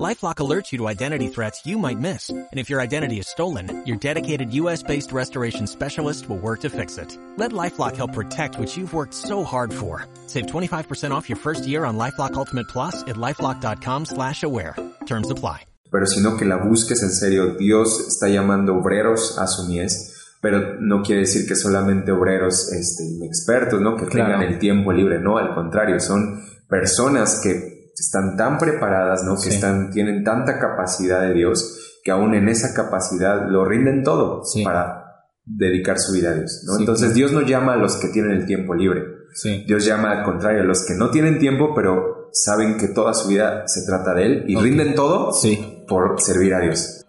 LifeLock alerts you to identity threats you might miss. And if your identity is stolen, your dedicated US-based restoration specialist will work to fix it. Let LifeLock help protect what you've worked so hard for. Save 25% off your first year on LifeLock Ultimate Plus at LifeLock.com slash aware. Terms apply. Pero sino que la busques en serio. Dios está llamando obreros a su mies, pero no quiere decir que solamente obreros este, inexpertos, ¿no? Que Claro. tengan el tiempo libre. No, al contrario, son personas que están tan preparadas, ¿no? Que están, tienen tanta capacidad de Dios que aún en esa capacidad lo rinden todo Sí. para dedicar su vida a Dios, ¿no? Sí, Entonces. Dios no llama a los que tienen el tiempo libre. Sí. Dios llama al contrario a los que no tienen tiempo, pero saben que toda su vida se trata de Él y rinden todo Sí. por servir a Dios.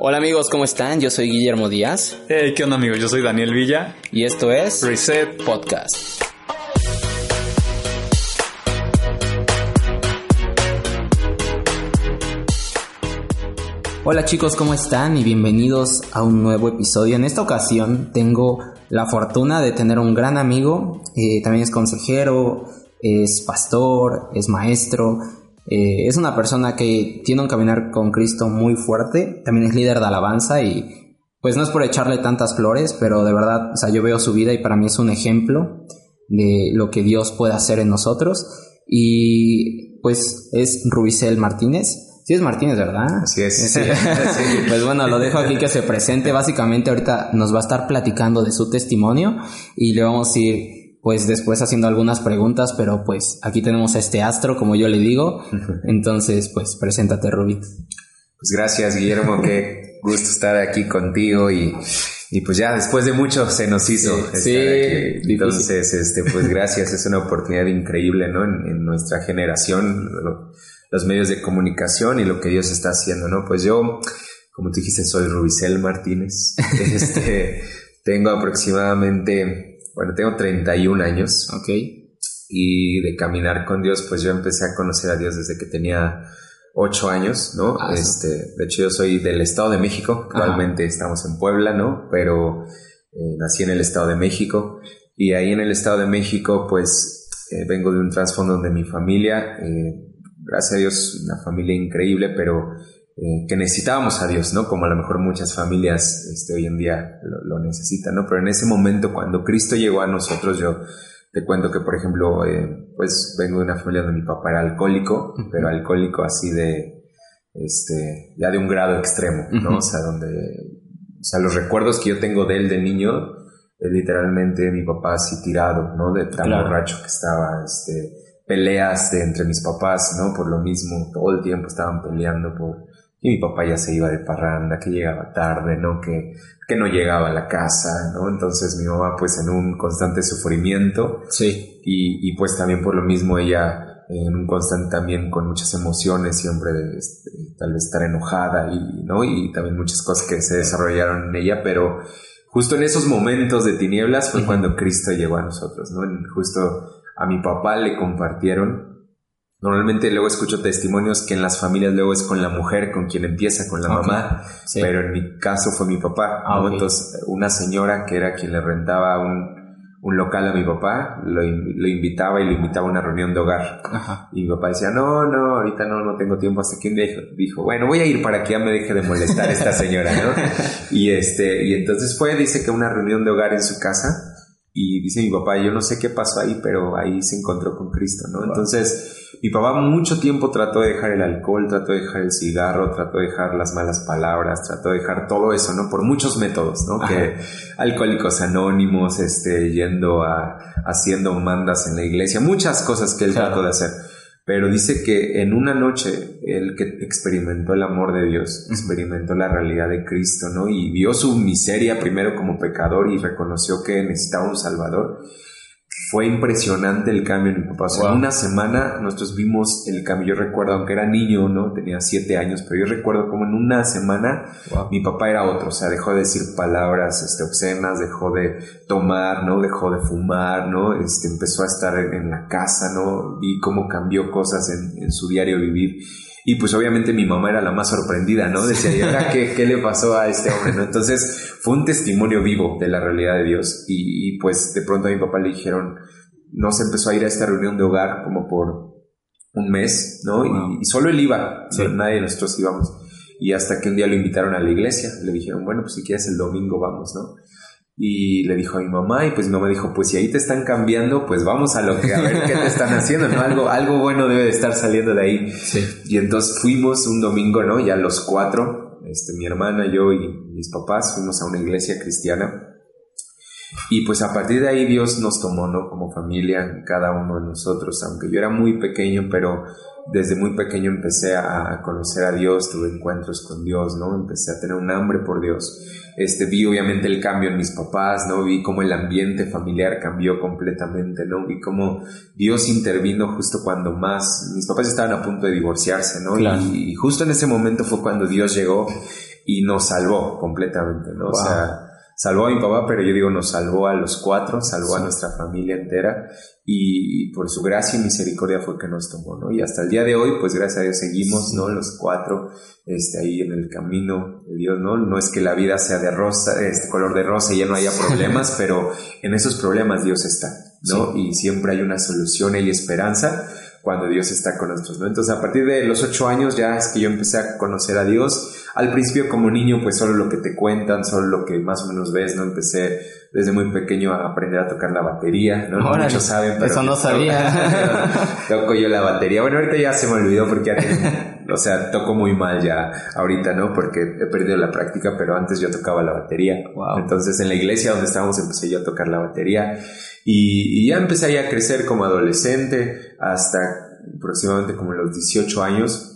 Hola amigos, ¿cómo están? Yo soy Guillermo Díaz Hey, ¿qué onda amigos? Yo soy Daniel Villa. y esto es Reset. Podcast. Hola chicos, ¿cómo están? Y bienvenidos a un nuevo episodio. En esta ocasión tengo la fortuna de tener un gran amigo, eh, también es consejero, es pastor, es maestro, eh, es una persona que tiene un caminar con Cristo muy fuerte, también es líder de alabanza y pues no es por echarle tantas flores, pero de verdad, o sea, yo veo su vida y para mí es un ejemplo de lo que Dios puede hacer en nosotros y pues es Rubicel Martínez. Sí es Martínez, ¿verdad? Así es, sí. pues bueno, lo dejo aquí que se presente. Básicamente ahorita nos va a estar platicando de su testimonio y le vamos a ir pues después haciendo algunas preguntas, pero pues aquí tenemos a este astro, como yo le digo. Entonces, pues preséntate, Rubí. Pues gracias, Guillermo, qué gusto estar aquí contigo y, y pues ya después de mucho se nos hizo Sí, estar sí, aquí. difícil. Entonces, este, pues gracias, es una oportunidad increíble, ¿no? En, en nuestra generación, los medios de comunicación y lo que Dios está haciendo, ¿no? Pues yo, como tú dijiste, soy Rubicel Martínez. Este, tengo aproximadamente, bueno, tengo 31 años Ok. y de caminar con Dios, pues yo empecé a conocer a Dios desde que tenía ocho años, ¿no? Ah, este, de hecho yo soy del Estado de México, actualmente estamos en Puebla, ¿no? Pero eh, nací en el Estado de México y ahí en el Estado de México, pues eh, vengo de un trasfondo donde mi familia, eh, gracias a Dios, una familia increíble, pero eh, que necesitábamos a Dios, ¿no? Como a lo mejor muchas familias este, hoy en día lo, lo necesitan, ¿no? Pero en ese momento, cuando Cristo llegó a nosotros, yo te cuento que, por ejemplo, eh, pues vengo de una familia donde mi papá era alcohólico, pero alcohólico así de, este, ya de un grado extremo, ¿no? O sea, donde, o sea, los recuerdos que yo tengo de él de niño, es literalmente mi papá así tirado, ¿no? De tan Claro. borracho que estaba, este, peleas de entre mis papás, ¿no? Por lo mismo, todo el tiempo estaban peleando por y mi papá ya se iba de parranda, que llegaba tarde, ¿no? Que, que no llegaba a la casa, ¿no? Entonces mi mamá pues en un constante sufrimiento Sí. y, y pues también por lo mismo ella en un constante también con muchas emociones, siempre de, este, tal vez estar enojada y, ¿no? Y también muchas cosas que se desarrollaron en ella, pero justo en esos momentos de tinieblas fue cuando Cristo llegó a nosotros, ¿no? En- Justo a mi papá le compartieron Normalmente luego escucho testimonios que en las familias luego es con la mujer con quien empieza, con la mamá, Sí. pero en mi caso fue mi papá. Ah, ¿no? Entonces, una señora que era quien le rentaba un, un local a mi papá, lo, lo invitaba y lo invitaba a una reunión de hogar. Ajá. Y mi papá decía, no, no, ahorita no, no tengo tiempo. Hasta que un día dijo, dijo, bueno, voy a ir para que ya me deje de molestar esta señora, ¿no? y, este, y entonces fue, dice que una reunión de hogar en su casa. Y dice mi papá, yo no sé qué pasó ahí, pero ahí se encontró con Cristo, ¿no? Entonces, mi papá mucho tiempo trató de dejar el alcohol, trató de dejar el cigarro, trató de dejar las malas palabras, trató de dejar todo eso, ¿no? Por muchos métodos, ¿no? Ajá. Que alcohólicos anónimos, este, yendo a, haciendo mandas en la iglesia, muchas cosas que él Claro. trató de hacer. Pero dice que en una noche él que experimentó el amor de Dios, experimentó la realidad de Cristo, ¿no? Y vio su miseria primero como pecador y reconoció que necesitaba un Salvador. Fue impresionante el cambio en mi papá. O sea, Wow. en una semana nosotros vimos el cambio. Yo recuerdo, aunque era niño, ¿no? Tenía siete años, pero yo recuerdo como en una semana Wow. mi papá era otro, o sea, dejó de decir palabras este, obscenas, dejó de tomar, ¿no? Dejó de fumar, ¿no? Este, empezó a estar en, en la casa, ¿no? Vi cómo cambió cosas en, en su diario vivir. Y pues obviamente mi mamá era la más sorprendida, ¿no? Decía, ¿y ahora qué, qué le pasó a este hombre? ¿no? Entonces fue un testimonio vivo de la realidad de Dios. Y, pues de pronto a mi papá le dijeron, no se empezó a ir a esta reunión de hogar como por un mes, ¿no? Y, solo él iba, nadie de nosotros íbamos. Y hasta que un día lo invitaron a la iglesia, le dijeron, bueno, pues si quieres el domingo vamos, ¿no? Y le dijo a mi mamá, y pues mi mamá dijo, pues si ahí te están cambiando, pues vamos a lo que, a ver qué te están haciendo, ¿no? Algo, algo bueno debe de estar saliendo de ahí. Y entonces fuimos un domingo, ¿no? Ya los cuatro, este, mi hermana, yo y mis papás, fuimos a una iglesia cristiana. Y pues a partir de ahí Dios nos tomó, ¿no? Como familia, cada uno de nosotros, aunque yo era muy pequeño, pero desde muy pequeño empecé a conocer a Dios, tuve encuentros con Dios, ¿no? Empecé a tener un hambre por Dios. Este, vi obviamente el cambio en mis papás, ¿no? Vi cómo el ambiente familiar cambió completamente, ¿no? Vi cómo Dios intervino justo cuando más, mis papás estaban a punto de divorciarse, ¿no? Y, justo en ese momento fue cuando Dios llegó y nos salvó completamente, ¿no? O sea, salvó a mi papá, pero yo digo, nos salvó a los cuatro, salvó a nuestra familia entera y, por su gracia y misericordia fue que nos tomó, ¿no? Y hasta el día de hoy, pues gracias a Dios seguimos, ¿no? Los cuatro, este, ahí en el camino de Dios, ¿no? No es que la vida sea de rosa, este color de rosa y ya no haya problemas, pero en esos problemas Dios está, ¿no? Y siempre hay una solución y esperanza cuando Dios está con nosotros, ¿no? Entonces, a partir de los ocho años ya es que yo empecé a conocer a Dios. Al principio como niño, pues solo lo que te cuentan, solo lo que más o menos ves, ¿no? Empecé desde muy pequeño a aprender a tocar la batería, ¿no? Muchos saben, pero... Eso no sabía. Toco, yo la batería. Bueno, ahorita ya se me olvidó porque ya o sea, toco muy mal ya ahorita, ¿no? Porque he perdido la práctica, pero antes yo tocaba la batería. Entonces en la iglesia donde estábamos empecé yo a tocar la batería y, ya empecé a crecer como adolescente hasta aproximadamente como los 18 años.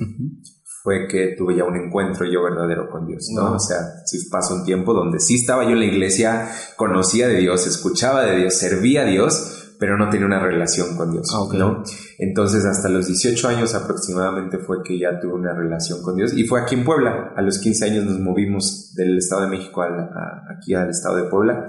Fue que tuve ya un encuentro yo verdadero con Dios, ¿no? O sea, sí pasó un tiempo donde sí estaba yo en la iglesia, conocía de Dios, escuchaba de Dios, servía a Dios, pero no tenía una relación con Dios, ah, ¿no? Entonces, hasta los 18 años aproximadamente fue que ya tuve una relación con Dios y fue aquí en Puebla. A los 15 años nos movimos del Estado de México aquí al Estado de Puebla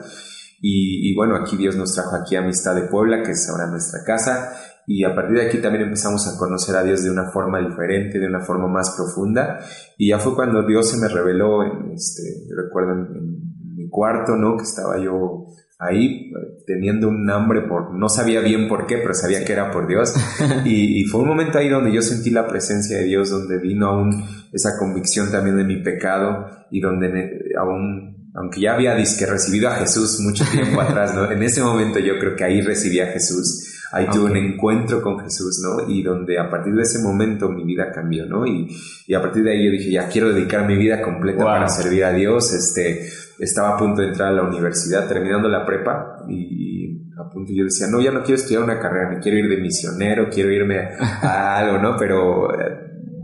y, bueno, aquí Dios nos trajo aquí Amistad de Puebla, que es ahora nuestra casa. Y a partir de aquí también empezamos a conocer a Dios de una forma diferente, de una forma más profunda. Y ya fue cuando Dios se me reveló, en este, recuerdo en, mi cuarto, ¿no? Que estaba yo ahí teniendo un hambre por, no sabía bien por qué, pero sabía que era por Dios. Y, y, fue un momento ahí donde yo sentí la presencia de Dios, donde vino aún esa convicción también de mi pecado y donde aún aunque ya había disque recibido a Jesús mucho tiempo atrás, ¿no? En ese momento yo creo que ahí recibí a Jesús, ahí tuve un encuentro con Jesús, ¿no? Y donde a partir de ese momento mi vida cambió, ¿no? Y, y a partir de ahí yo dije, ya quiero dedicar mi vida completa para servir a Dios, este, estaba a punto de entrar a la universidad, terminando la prepa, y, a punto yo decía, no, ya no quiero estudiar una carrera, me quiero ir de misionero, quiero irme a algo, ¿no? Pero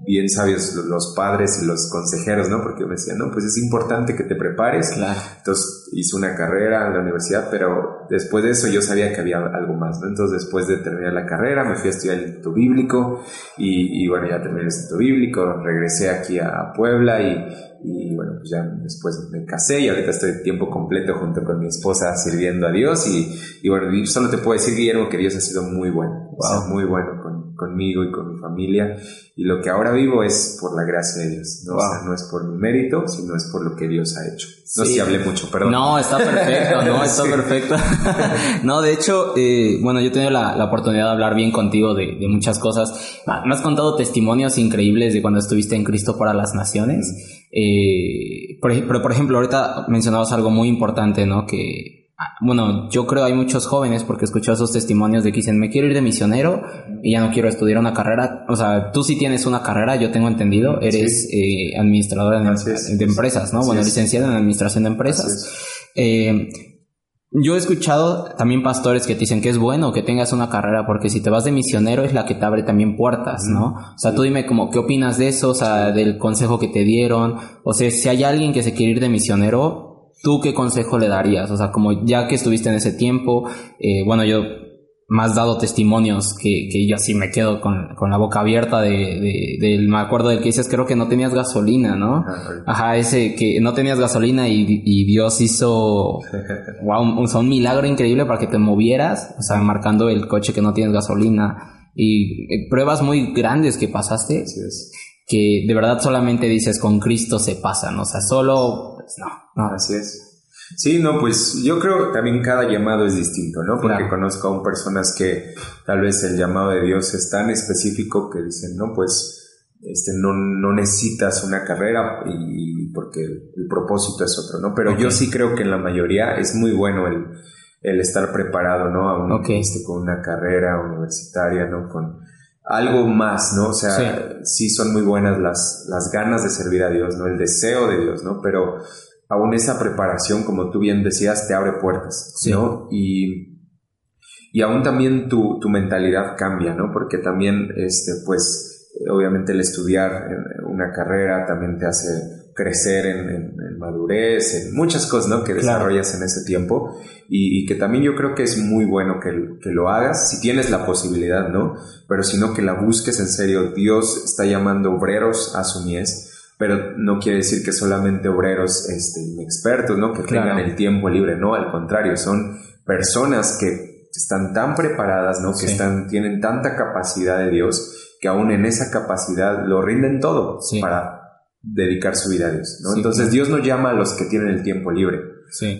bien sabios los padres y los consejeros, ¿no? Porque me decían, no, pues es importante que te prepares. Claro. Entonces hice una carrera en la universidad, pero después de eso yo sabía que había algo más, ¿no? Entonces después de terminar la carrera me fui a estudiar el Instituto Bíblico y, bueno, ya terminé el Instituto Bíblico, regresé aquí a Puebla y, y bueno, pues ya después me casé y ahorita estoy tiempo completo junto con mi esposa sirviendo a Dios y, y bueno, solo te puedo decir, Guillermo, que Dios ha sido muy bueno, muy bueno con, conmigo y con mi familia y lo que ahora vivo es por la gracia de Dios, ¿no? O sea, no es por mi mérito, sino es por lo que Dios ha hecho. No sé si hablé mucho, perdón. No, está perfecto, no, está perfecto. no, de hecho, eh, bueno, yo he tenido la, la, oportunidad de hablar bien contigo de, de muchas cosas. Ah, me has contado testimonios increíbles de cuando estuviste en Cristo para las Naciones. Eh, pero, por ejemplo, ahorita mencionabas algo muy importante, ¿no? Que, bueno, yo creo hay muchos jóvenes, porque escuché esos testimonios de que dicen, me quiero ir de misionero y ya no quiero estudiar una carrera. O sea, tú sí tienes una carrera, yo tengo entendido, eres eh, administrador de, empresas, ¿no? Bueno, licenciado en administración de empresas. Eh, yo he escuchado también pastores que te dicen que es bueno que tengas una carrera porque si te vas de misionero es la que te abre también puertas, ¿no? O sea, tú dime como qué opinas de eso, o sea, del consejo que te dieron, o sea, si hay alguien que se quiere ir de misionero, ¿tú qué consejo le darías? O sea, como ya que estuviste en ese tiempo, eh, bueno, yo más dado testimonios que, que yo así me quedo con, con la boca abierta de, de, me acuerdo del que dices, creo que no tenías gasolina, ¿no? Ajá, ese que no tenías gasolina y, y Dios hizo, wow, un, un, milagro increíble para que te movieras, o sea, marcando el coche que no tienes gasolina y eh, pruebas muy grandes que pasaste. Que de verdad solamente dices con Cristo se pasa, ¿no? O sea, solo, pues no, no. Así es. Sí, no, pues yo creo que también cada llamado es distinto, ¿no? Porque conozco aún personas que tal vez el llamado de Dios es tan específico que dicen, no, pues este, no, no necesitas una carrera y porque el, propósito es otro, ¿no? Pero yo sí creo que en la mayoría es muy bueno el, el estar preparado, ¿no? Aún este, con una carrera universitaria, ¿no? Con algo más, ¿no? O sea, sí. son muy buenas las, las ganas de servir a Dios, ¿no? El deseo de Dios, ¿no? Pero aún esa preparación, como tú bien decías, te abre puertas, ¿no? Y, y aún también tu, tu, mentalidad cambia, ¿no? Porque también, este, pues, obviamente el estudiar una carrera también te hace crecer en, madurez, en muchas cosas, ¿no? Que desarrollas en ese tiempo y, que también yo creo que es muy bueno que, que, lo hagas, si tienes la posibilidad, ¿no? Pero sino que la busques en serio. Dios está llamando obreros a su mies pero no quiere decir que solamente obreros este, inexpertos, ¿no? Que tengan el tiempo libre, no, al contrario, son personas que están tan preparadas, ¿no? Que están, tienen tanta capacidad de Dios que aún en esa capacidad lo rinden todo para dedicar su vida a Dios, ¿no? Entonces Dios no llama a los que tienen el tiempo libre.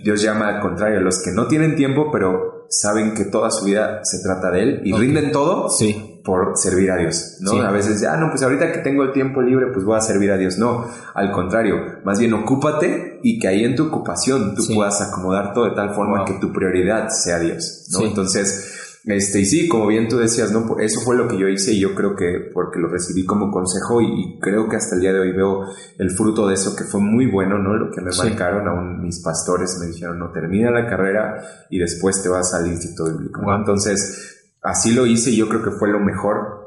Dios llama al contrario a los que no tienen tiempo, pero saben que toda su vida se trata de Él y rinden todo sí por servir a Dios, ¿no? A veces, ah, no, pues ahorita que tengo el tiempo libre, pues voy a servir a Dios. No, al contrario, más bien ocúpate y que ahí en tu ocupación tú puedas acomodar todo de tal forma que tu prioridad sea Dios, ¿no? Entonces, este, y sí, como bien tú decías, ¿no? Eso fue lo que yo hice y yo creo que porque lo recibí como consejo y, creo que hasta el día de hoy veo el fruto de eso que fue muy bueno, ¿no? Lo que me marcaron aún mis pastores me dijeron, no, termina la carrera y después te vas al instituto bíblico, Entonces, así lo hice y yo creo que fue lo mejor.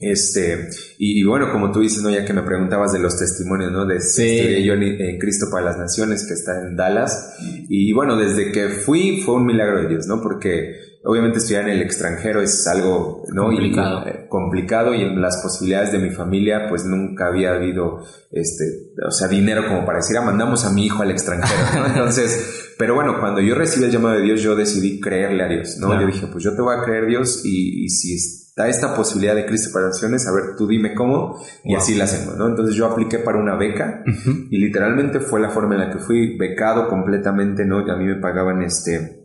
Este, y, bueno, como tú dices, ¿no? Ya que me preguntabas de los testimonios, ¿no? De sí. yo en, Cristo para las Naciones, que está en Dallas. Y bueno, desde que fui fue un milagro de Dios, ¿no? Porque obviamente estudiar en el extranjero es algo, ¿no? Complicado. Y, eh, complicado y en las posibilidades de mi familia, pues nunca había habido, este, o sea, dinero como para decir, ah, mandamos a mi hijo al extranjero, ¿no? Entonces, pero bueno, cuando yo recibí el llamado de Dios, yo decidí creerle a Dios, ¿no? Yo dije, pues yo te voy a creer Dios y, si está esta posibilidad de Cristo para naciones, a ver, tú dime cómo y así la hacemos, ¿no? Entonces yo apliqué para una beca y literalmente fue la forma en la que fui becado completamente, ¿no? Y a mí me pagaban este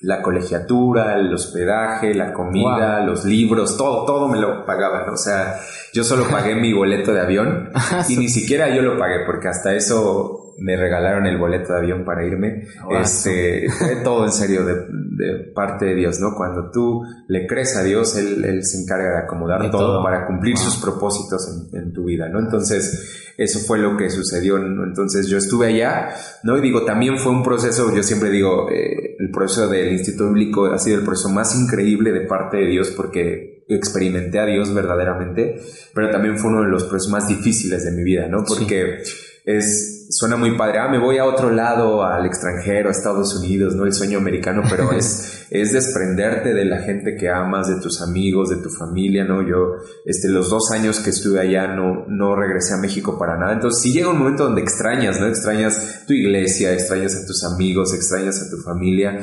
la colegiatura, el hospedaje, la comida, los libros, todo, todo me lo pagaban. O sea, yo solo pagué mi boleto de avión y ni siquiera yo lo pagué porque hasta eso me regalaron el boleto de avión para irme. Este, fue todo en serio de, parte de Dios, ¿no? Cuando tú le crees a Dios, Él, él se encarga de acomodar todo, para cumplir sus propósitos en, tu vida, ¿no? Entonces, eso fue lo que sucedió. Entonces, yo estuve allá, ¿no? Y digo, también fue un proceso, yo siempre digo, eh, el proceso del Instituto Bíblico ha sido el proceso más increíble de parte de Dios porque experimenté a Dios verdaderamente, pero también fue uno de los procesos más difíciles de mi vida, ¿no? Porque es, suena muy padre, ah, me voy a otro lado, al extranjero, a Estados Unidos, ¿no? El sueño americano, pero es, es desprenderte de la gente que amas, de tus amigos, de tu familia, ¿no? Yo, este, los dos años que estuve allá no, no regresé a México para nada. Entonces sí llega un momento donde extrañas, ¿no? Extrañas tu iglesia, extrañas a tus amigos, extrañas a tu familia.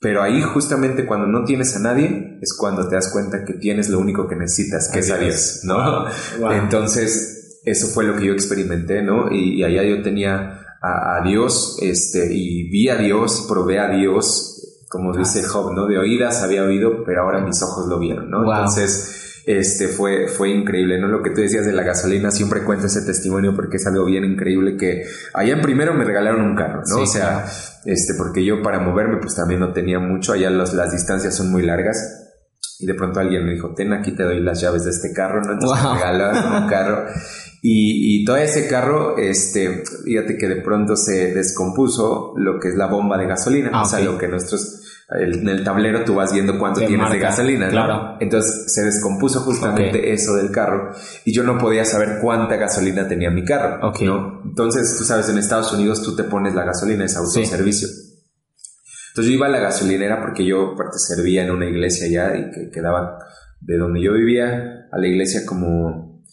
Pero ahí justamente cuando no tienes a nadie es cuando te das cuenta que tienes lo único que necesitas, que es a Dios, ¿no? Entonces, eso fue lo que yo experimenté, ¿no? Y, allá yo tenía a, Dios, este, y vi a Dios, probé a Dios, como dice Job, ¿no? De oídas había oído, pero ahora mis ojos lo vieron, ¿no? Entonces, este, fue, fue increíble, ¿no? Lo que tú decías de la gasolina, siempre cuento ese testimonio porque es algo bien increíble que allá en primero me regalaron un carro, ¿no? o sea, este, porque yo para moverme pues también no tenía mucho, allá las distancias son muy largas. Y de pronto alguien me dijo, ten aquí te doy las llaves de este carro, ¿no? Entonces me regalaron un carro. Y, y, todo ese carro, este, fíjate que de pronto se descompuso lo que es la bomba de gasolina, ah, o sea, lo que nuestros, en el tablero tú vas viendo cuánto tienes de gasolina, ¿no? Claro. Entonces se descompuso justamente eso del carro y yo no podía saber cuánta gasolina tenía mi carro, ¿no? Entonces, tú sabes, en Estados Unidos tú te pones la gasolina, es autoservicio. Entonces yo iba a la gasolinera porque yo aparte servía en una iglesia allá y que quedaba de donde yo vivía a la iglesia como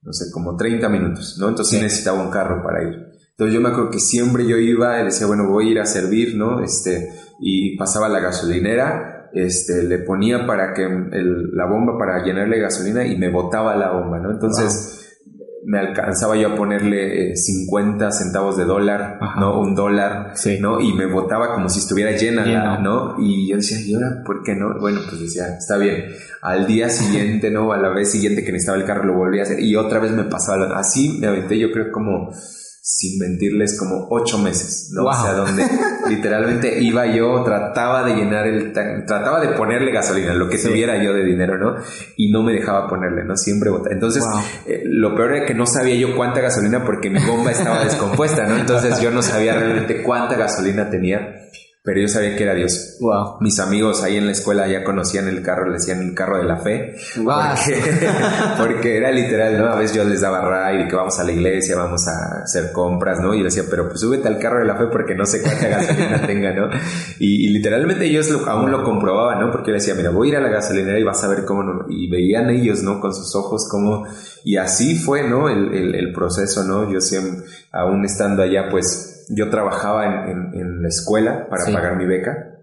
no sé, como 30 minutos, ¿no? Entonces sí. necesitaba un carro para ir. Entonces yo me acuerdo que siempre yo iba y decía, bueno, voy a ir a servir, ¿no? Este, y pasaba la gasolinera, este, le ponía para que la bomba para llenarle gasolina y me botaba la bomba, ¿no? Entonces, me alcanzaba yo a ponerle 50 eh, centavos de dólar, ¿no? Un dólar, ¿no? Y me botaba como si estuviera llena, ¿no? Y yo decía, ¿y ahora por qué no? Bueno, pues decía, está bien. Al día siguiente, ¿no? A la vez siguiente que necesitaba el carro lo volví a hacer y otra vez me pasaba. Así me aventé yo creo como sin mentirles, como ocho meses, ¿no? O sea, donde literalmente iba yo, trataba de llenar el trataba de ponerle gasolina, lo que tuviera yo de dinero, ¿no? Y no me dejaba ponerle, ¿no? Siempre botaba. Entonces, eh, lo peor era que no sabía yo cuánta gasolina porque mi bomba estaba descompuesta, ¿no? Entonces yo no sabía realmente cuánta gasolina tenía pero yo sabía que era Dios. Wow. Mis amigos ahí en la escuela ya conocían el carro, le decían el carro de la fe. Wow. Porque, era literal, ¿no? A veces yo les daba ride y que vamos a la iglesia, vamos a hacer compras, ¿no? Y yo decía, pero pues súbete al carro de la fe porque no sé cuánta gasolina tenga, ¿no? Y, literalmente ellos aún lo comprobaban, ¿no? Porque yo decía, mira, voy a ir a la gasolinera y vas a ver cómo, no. y veían ellos, ¿no? Con sus ojos cómo, y así fue, ¿no? El, el, el proceso, ¿no? Yo siempre, aún estando allá, pues, yo trabajaba en, en, la escuela para pagar mi beca,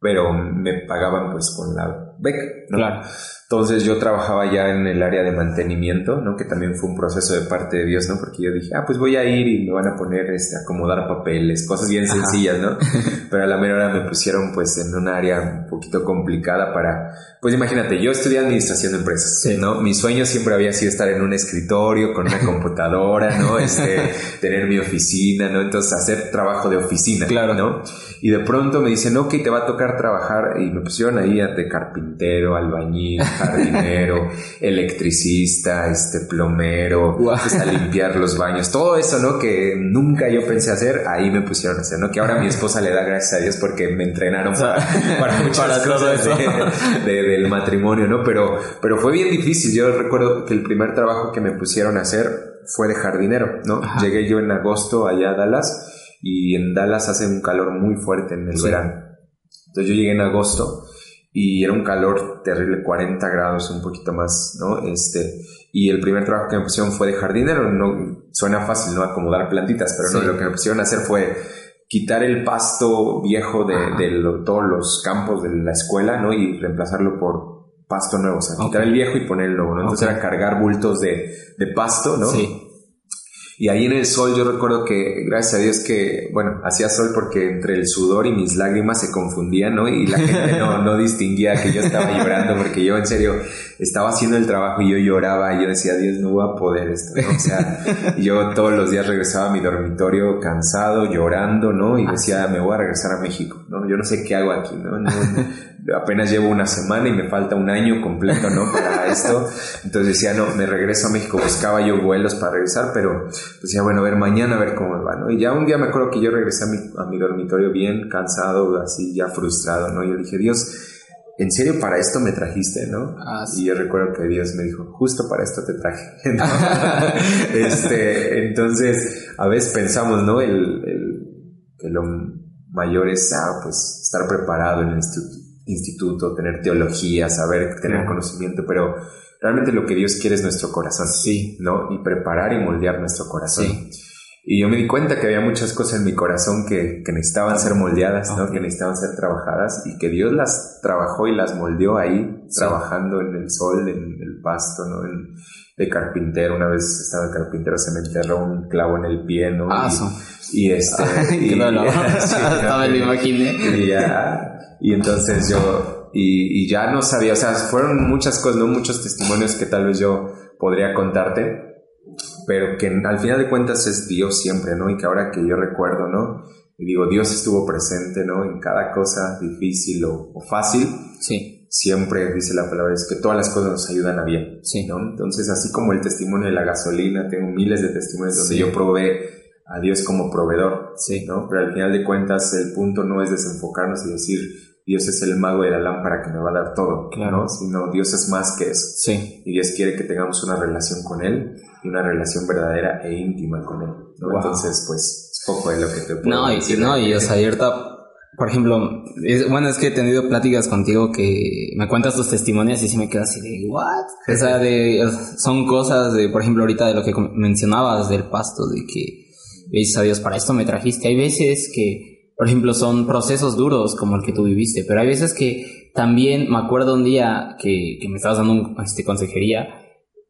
pero me pagaban pues con la beca, ¿no? Claro. Entonces yo trabajaba ya en el área de mantenimiento, ¿no? Que también fue un proceso de parte de Dios, ¿no? Porque yo dije, ah, pues voy a ir y me van a poner, este, acomodar papeles, cosas bien sencillas, ¿no? Pero a la menor hora me pusieron pues en un área un poquito complicada para, pues imagínate, yo estudié administración de empresas, ¿no? Mi sueño siempre había sido estar en un escritorio con una computadora, ¿no? Este, tener mi oficina, ¿no? Entonces hacer trabajo de oficina, claro. ¿no? Y de pronto me dicen, ok, te va a tocar trabajar y me pusieron ahí de carpintero, albañil, jardinero, electricista, este plomero, pues, a limpiar los baños, todo eso, ¿no? Que nunca yo pensé hacer, ahí me pusieron a hacer, ¿no? Que ahora mi esposa le da gracias a Dios porque me entrenaron para, para muchas cosas del matrimonio, ¿no? Pero, pero fue bien difícil. Yo recuerdo que el primer trabajo que me pusieron a hacer fue de jardinero, ¿no? Llegué yo en agosto allá a Dallas y en Dallas hace un calor muy fuerte en el verano. Entonces yo llegué en agosto y era un calor terrible, 40 grados, un poquito más, ¿no? Este, y el primer trabajo que me pusieron fue de jardinero, no suena fácil, ¿no? Acomodar plantitas, pero no, lo que me pusieron a hacer fue quitar el pasto viejo de, todos los campos de la escuela, ¿no? Y reemplazarlo por pasto nuevo, o sea, quitar el viejo y poner el nuevo, ¿no? Entonces era cargar bultos de, de pasto, ¿no? Sí. Y ahí en el sol yo recuerdo que, gracias a Dios que, bueno, hacía sol porque entre el sudor y mis lágrimas se confundían, ¿no? Y la gente no, no distinguía que yo estaba llorando porque yo en serio estaba haciendo el trabajo y yo lloraba y yo decía, Dios, no voy a poder esto, ¿no? O sea, yo todos los días regresaba a mi dormitorio cansado, llorando, ¿no? Y ah, decía, me voy a regresar a México, ¿no? Yo no sé qué hago aquí, ¿no? no apenas llevo una semana y me falta un año completo, ¿no? Para esto. Entonces decía, no, me regreso a México, buscaba yo vuelos para regresar, pero decía, bueno, a ver, mañana a ver cómo va, ¿no? Y ya un día me acuerdo que yo regresé a mi, a mi dormitorio bien cansado, así ya frustrado, ¿no? Y yo dije, Dios, ¿en serio para esto me trajiste, no? Ah, y yo recuerdo que Dios me dijo, justo para esto te traje. este, entonces, a veces pensamos, ¿no? El, el, que lo mayor es, ah, pues, estar preparado en el instituto tener teología, saber, tener conocimiento, pero realmente lo que Dios quiere es nuestro corazón, sí. ¿no? Y preparar y moldear nuestro corazón. Y yo me di cuenta que había muchas cosas en mi corazón que, que necesitaban ser moldeadas, ¿no? Que necesitaban ser trabajadas y que Dios las trabajó y las moldeó ahí, trabajando en el sol, en el pasto, ¿no? En, de carpintero, una vez estaba de carpintero, se me enterró un clavo en el pie, ¿no? Ah, y, y, este... y, no, no. Estaba me lo imaginé. Y ya y entonces yo, y, y, ya no sabía, o sea, fueron muchas cosas, ¿no? Muchos testimonios que tal vez yo podría contarte, pero que al final de cuentas es Dios siempre, ¿no? Y que ahora que yo recuerdo, ¿no? Y digo, Dios estuvo presente, ¿no? En cada cosa difícil o, fácil. Sí. Siempre dice la palabra, es que todas las cosas nos ayudan a bien. Sí. ¿no? Entonces, así como el testimonio de la gasolina, tengo miles de testimonios donde yo probé a Dios como proveedor, sí. ¿no? Pero al final de cuentas el punto no es desenfocarnos y decir Dios es el mago de la lámpara que me va a dar todo, claro. Sino Dios es más que eso. Sí. Y Dios quiere que tengamos una relación con Él y una relación verdadera e íntima con Él, ¿no? Entonces, pues, es poco de lo que te puedo no, decir. Y, no, y o sea, por ejemplo, bueno, es que he tenido pláticas contigo que me cuentas tus testimonios y sí me quedo así de, ¿what? O sea, de, son cosas de, por ejemplo, ahorita de lo que mencionabas del pasto, de que gracias a Dios, para esto me trajiste. Hay veces que, por ejemplo, son procesos duros como el que tú viviste, pero hay veces que también me acuerdo un día que, que me estabas dando un, este, consejería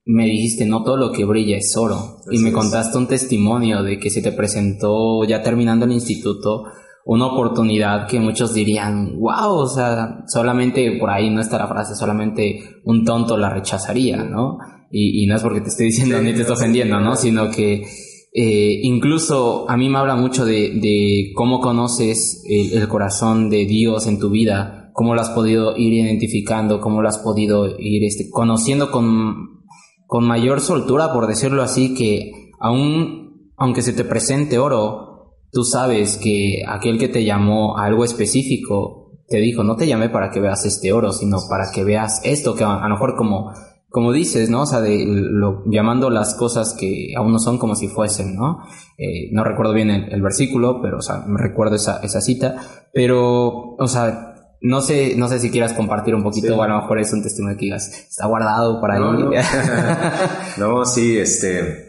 me dijiste, no todo lo que brilla es oro. y me contaste un testimonio de que se te presentó ya terminando el instituto una oportunidad que muchos dirían, wow, o sea, solamente por ahí no está la frase, solamente un tonto la rechazaría, ¿no? Y, no es porque te estoy diciendo ni te estoy ofendiendo, ¿no? Sino que eh, incluso a mí me habla mucho de, cómo conoces el, corazón de Dios en tu vida, cómo lo has podido ir identificando, cómo lo has podido ir este, conociendo con, con mayor soltura, por decirlo así, que aún, aunque se te presente oro, tú sabes que aquel que te llamó a algo específico te dijo, no te llamé para que veas este oro, sino para que veas esto, que a, lo mejor como, como dices, ¿no? O sea, de lo, llamando las cosas que aún no son como si fuesen, ¿no? Eh, no recuerdo bien el, versículo, pero, o sea, me recuerdo esa, esa cita, pero, o sea, no sé, no sé si quieras compartir un poquito, o a lo mejor es un testimonio que digas, está guardado para ahí. no, sí, este,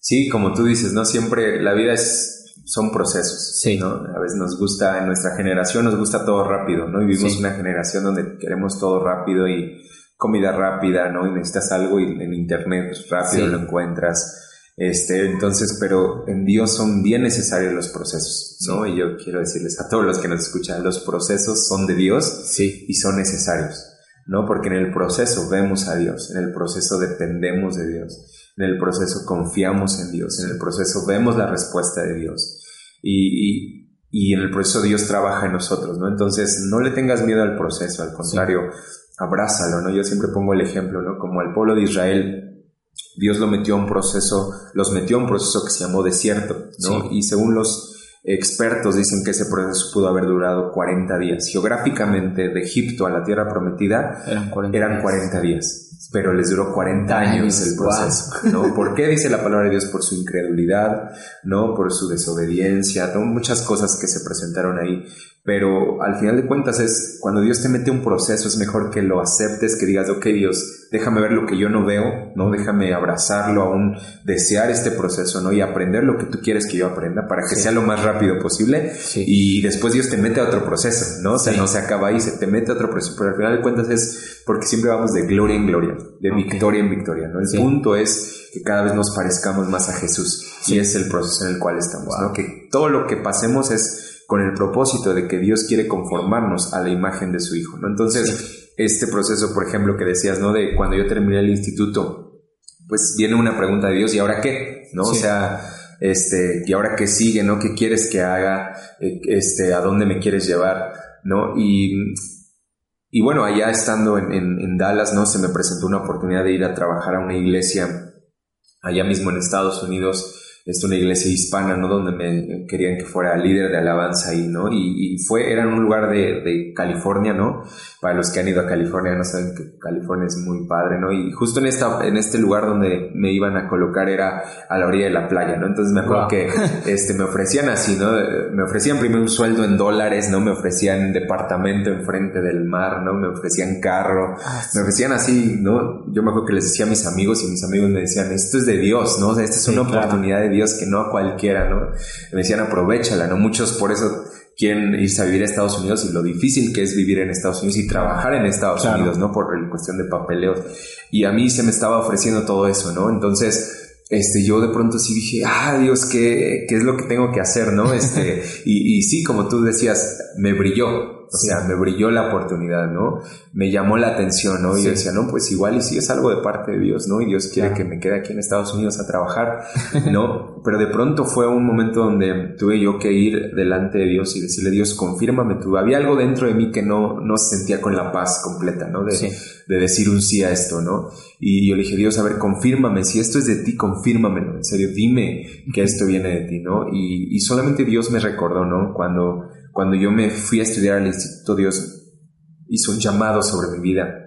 Sí, como tú dices, ¿no? Siempre la vida es, son procesos, sí. ¿no? A veces nos gusta, en nuestra generación nos gusta todo rápido, ¿no? Y vivimos una generación donde queremos todo rápido y comida rápida, ¿no? Y necesitas algo y en internet pues, rápido lo encuentras. Este, entonces, pero en Dios son bien necesarios los procesos, ¿no? Y yo quiero decirles a todos los que nos escuchan, los procesos son de Dios sí. y son necesarios, ¿no? Porque en el proceso vemos a Dios, en el proceso dependemos de Dios. En el proceso confiamos en Dios, en el proceso vemos la respuesta de Dios y, y, en el proceso Dios trabaja en nosotros, ¿no? Entonces no le tengas miedo al proceso, al contrario, abrázalo, ¿no? Yo siempre pongo el ejemplo, ¿no? Como al pueblo de Israel, Dios lo metió a un proceso, los metió a un proceso que se llamó desierto, ¿no? Y según los expertos dicen que ese proceso pudo haber durado 40 días. Geográficamente, de Egipto a la tierra prometida eran 40 días pero les duró 40 años el proceso, ¿no? ¿Por qué dice la palabra de Dios? Por su incredulidad, ¿no? Por su desobediencia, muchas cosas que se presentaron ahí, pero al final de cuentas es, cuando Dios te mete un proceso, es mejor que lo aceptes, que digas, ok Dios, déjame ver lo que yo no veo, ¿no? Déjame abrazarlo, aún desear este proceso, ¿no? Y aprender lo que tú quieres que yo aprenda para que sea lo más rápido posible, y después Dios te mete a otro proceso, ¿no? O sea, no se acaba ahí, se te mete a otro proceso, pero al final de cuentas es porque siempre vamos de gloria en gloria de victoria en victoria, ¿no? El punto es que cada vez nos parezcamos más a Jesús y es el proceso en el cual estamos, ¿no? Que todo lo que pasemos es con el propósito de que Dios quiere conformarnos a la imagen de su Hijo, ¿no? Entonces, este proceso, por ejemplo, que decías, ¿no? De cuando yo terminé el instituto, pues viene una pregunta de Dios, ¿y ahora qué? ¿No? O sea, este, ¿y ahora qué sigue? ¿No? ¿Qué quieres que haga? Eh, este, ¿a dónde me quieres llevar? ¿No? Y y bueno, allá estando en, en, Dallas, ¿no? Se me presentó una oportunidad de ir a trabajar a una iglesia allá mismo en Estados Unidos es una iglesia hispana, ¿no? Donde me querían que fuera líder de alabanza ahí, ¿no? Y, fue, era en un lugar de, de, California, ¿no? Para los que han ido a California no saben que California es muy padre, ¿no? Y justo en esta, en este lugar donde me iban a colocar era a la orilla de la playa, ¿no? Entonces me acuerdo que, este, me ofrecían así, ¿no? Me ofrecían primero un sueldo en dólares, ¿no? Me ofrecían departamento enfrente del mar, ¿no? Me ofrecían carro, ah, me ofrecían así, ¿no? Yo me acuerdo que les decía a mis amigos y mis amigos me decían, esto es de Dios, ¿no? O sea, esta es una oportunidad de Dios que no a cualquiera, ¿no? Me decían, aprovechala, ¿no? Muchos por eso quieren irse a vivir a Estados Unidos y lo difícil que es vivir en Estados Unidos y trabajar en Estados Unidos, ¿no? Por la cuestión de papeleos. Y a mí se me estaba ofreciendo todo eso, ¿no? Entonces, este, yo de pronto sí dije, ah, Dios, ¿qué, qué es lo que tengo que hacer, no? Este, y, y sí, como tú decías, me brilló, o sea, me brilló la oportunidad, ¿no? Me llamó la atención, ¿no? Y yo decía, no, pues igual y sí es algo de parte de Dios, ¿no? Y Dios quiere que me quede aquí en Estados Unidos a trabajar, ¿no? Pero de pronto fue un momento donde tuve yo que ir delante de Dios y decirle, Dios, confírmame tú. Había algo dentro de mí que no, no se sentía con la paz completa, ¿no? De, de decir un sí a esto, ¿no? Y yo le dije, Dios, a ver, confírmame. Si esto es de ti, confírmamelo. En serio, dime que esto viene de ti, ¿no? Y, y solamente Dios me recordó, ¿no? Cuando cuando yo me fui a estudiar al instituto, Dios hizo un llamado sobre mi vida.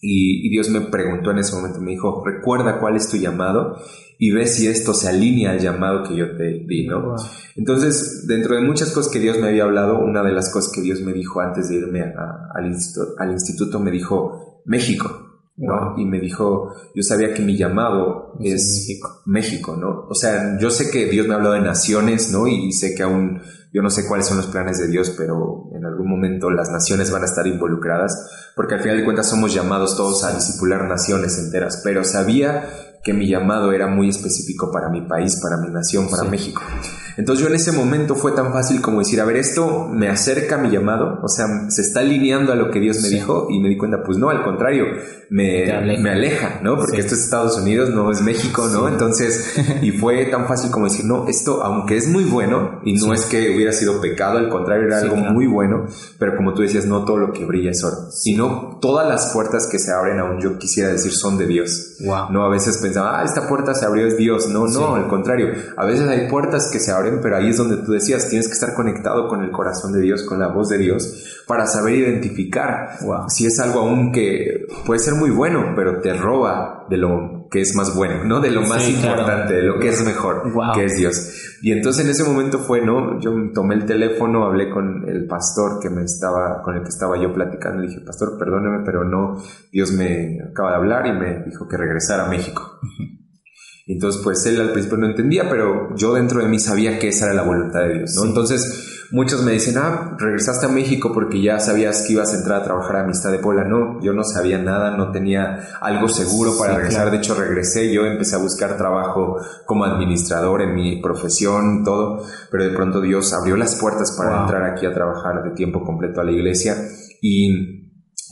Y, Dios me preguntó en ese momento, me dijo, recuerda cuál es tu llamado y ve si esto se alinea al llamado que yo te di, ¿no? Entonces, dentro de muchas cosas que Dios me había hablado, una de las cosas que Dios me dijo antes de irme al, instituto, al instituto, me dijo, México. ¿no? Y me dijo, yo sabía que mi llamado es México. México, ¿no? O sea, yo sé que Dios me ha hablado de naciones, ¿no? Y sé que aún yo no sé cuáles son los planes de Dios, pero en algún momento las naciones van a estar involucradas, porque al final de cuentas somos llamados todos a discipular naciones enteras, pero sabía que mi llamado era muy específico para mi país, para mi nación, para México. Entonces yo en ese momento fue tan fácil como decir, a ver, esto me acerca a mi llamado, o sea, se está alineando a lo que Dios me dijo y me di cuenta, pues no, al contrario, me, aleja. me aleja, ¿no? Porque esto es Estados Unidos, no es México, ¿no? Entonces, y fue tan fácil como decir, no, esto, aunque es muy bueno, y no es que hubiera sido pecado, al contrario, era algo muy bueno, pero como tú decías, no todo lo que brilla es oro, sino todas las puertas que se abren, aún yo quisiera decir, son de Dios. No, a veces pensaba, ah, esta puerta se abrió, es Dios. No, no, al contrario, a veces hay puertas que se abren pero ahí es donde tú decías, tienes que estar conectado con el corazón de Dios, con la voz de Dios, para saber identificar si es algo aún que puede ser muy bueno, pero te roba de lo que es más bueno, ¿no? De lo más importante, de lo que es mejor, que es Dios. Y entonces en ese momento fue, ¿no? Yo tomé el teléfono, hablé con el pastor que me estaba, con el que estaba yo platicando, y dije, pastor, perdóneme, pero no, Dios me acaba de hablar y me dijo que regresara a México. Entonces, pues él al principio no entendía, pero yo dentro de mí sabía que esa era la voluntad de Dios, ¿no? Entonces, muchos me dicen, ah, regresaste a México porque ya sabías que ibas a entrar a trabajar a Amistad de Puebla. No, yo no sabía nada, no tenía algo seguro para regresar. De hecho, regresé, yo empecé a buscar trabajo como administrador en mi profesión, todo, pero de pronto Dios abrió las puertas para entrar aquí a trabajar de tiempo completo a la iglesia y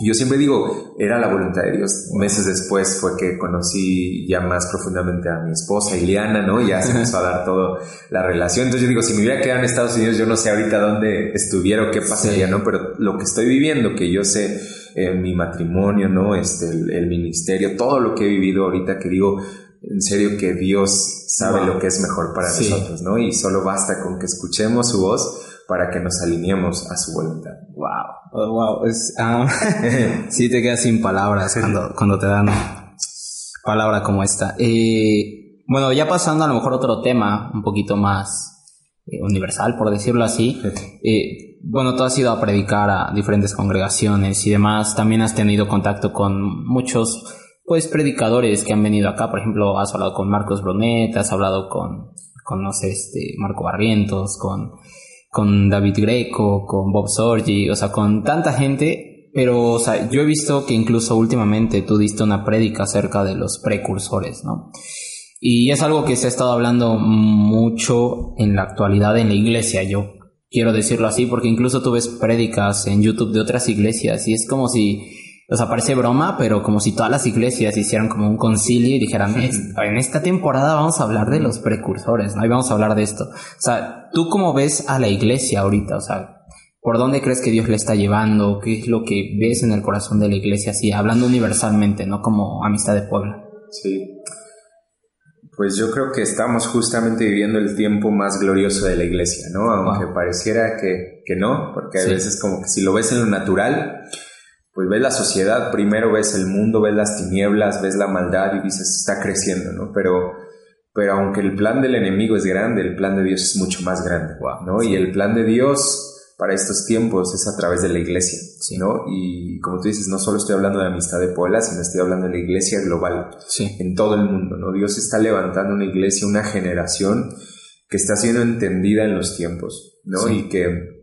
yo siempre digo, era la voluntad de Dios. Meses después fue que conocí ya más profundamente a mi esposa, Ileana, ¿no? Ya se empezó a dar toda la relación. Entonces yo digo, si me hubiera quedado en Estados Unidos, yo no sé ahorita dónde estuviera o qué pasaría, ¿no? Pero lo que estoy viviendo, que yo sé en mi matrimonio, ¿no? Este, el, ministerio, todo lo que he vivido ahorita, que digo, en serio que Dios sabe lo que es mejor para nosotros, ¿no? Y solo basta con que escuchemos su voz para que nos alineemos a su voluntad. Wow, wow, es, um, sí te quedas sin palabras cuando, cuando te dan palabra como esta. Eh, bueno, ya pasando a lo mejor otro tema un poquito más eh, universal, por decirlo así. Eh, bueno, tú has ido a predicar a diferentes congregaciones y demás. También has tenido contacto con muchos, pues, predicadores que han venido acá. Por ejemplo, has hablado con Marcos Brunet, has hablado con, con no sé, este, Marco Barrientos, con con David Greco, con Bob Sorgi, o sea, con tanta gente, pero, o sea, yo he visto que incluso últimamente tú diste una prédica acerca de los precursores, ¿no? Y es algo que se ha estado hablando mucho en la actualidad en la iglesia, yo quiero decirlo así, porque incluso tú ves prédicas en YouTube de otras iglesias y es como si o sea, parece broma, pero como si todas las iglesias hicieran como un concilio y dijeran, en esta temporada vamos a hablar de los precursores, ¿no? Y vamos a hablar de esto. O sea, ¿tú cómo ves a la iglesia ahorita? O sea, ¿por dónde crees que Dios le está llevando? ¿Qué es lo que ves en el corazón de la iglesia así, hablando universalmente, no como amistad de Puebla? Sí. Pues yo creo que estamos justamente viviendo el tiempo más glorioso de la iglesia, ¿no? Aunque pareciera que, que no, porque a veces como que si lo ves en lo natural, pues ves la sociedad, primero ves el mundo, ves las tinieblas, ves la maldad y dices, está creciendo, ¿no? Pero, pero aunque el plan del enemigo es grande, el plan de Dios es mucho más grande, ¿no? Y el plan de Dios para estos tiempos es a través de la iglesia, ¿no? Y como tú dices, no solo estoy hablando de amistad de Puebla, sino estoy hablando de la iglesia global, en todo el mundo, ¿no? Dios está levantando una iglesia, una generación que está siendo entendida en los tiempos, ¿no? Y que